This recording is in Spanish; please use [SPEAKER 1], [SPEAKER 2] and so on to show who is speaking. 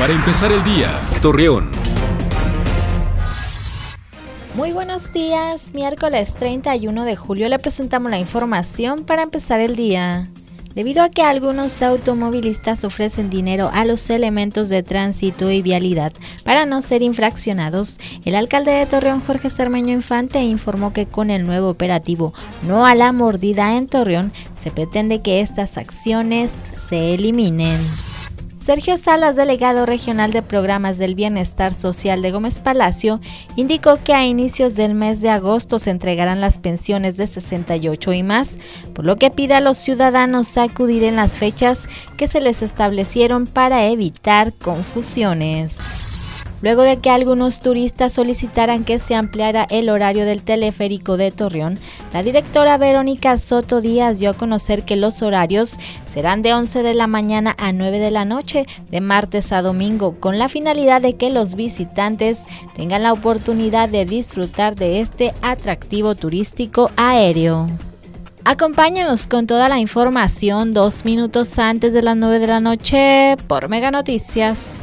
[SPEAKER 1] Para empezar el día, Torreón.
[SPEAKER 2] Muy buenos días, miércoles 31 de julio le presentamos la información para empezar el día. Debido a que algunos automovilistas ofrecen dinero a los elementos de tránsito y vialidad para no ser infraccionados, el alcalde de Torreón, Jorge Cermeño Infante, informó que con el nuevo operativo No a la mordida en Torreón, se pretende que estas acciones se eliminen. Sergio Salas, delegado regional de programas del bienestar social de Gómez Palacio, indicó que a inicios del mes de agosto se entregarán las pensiones de 68 y más, por lo que pide a los ciudadanos acudir en las fechas que se les establecieron para evitar confusiones luego de que algunos turistas solicitaran que se ampliara el horario del teleférico de Torreón, la directora Verónica Soto Díaz dio a conocer que los horarios serán de 11 de la mañana a 9 de la noche, de martes a domingo, con la finalidad de que los visitantes tengan la oportunidad de disfrutar de este atractivo turístico aéreo. Acompáñanos con toda la información dos minutos antes de las 9 de la noche por Mega Noticias.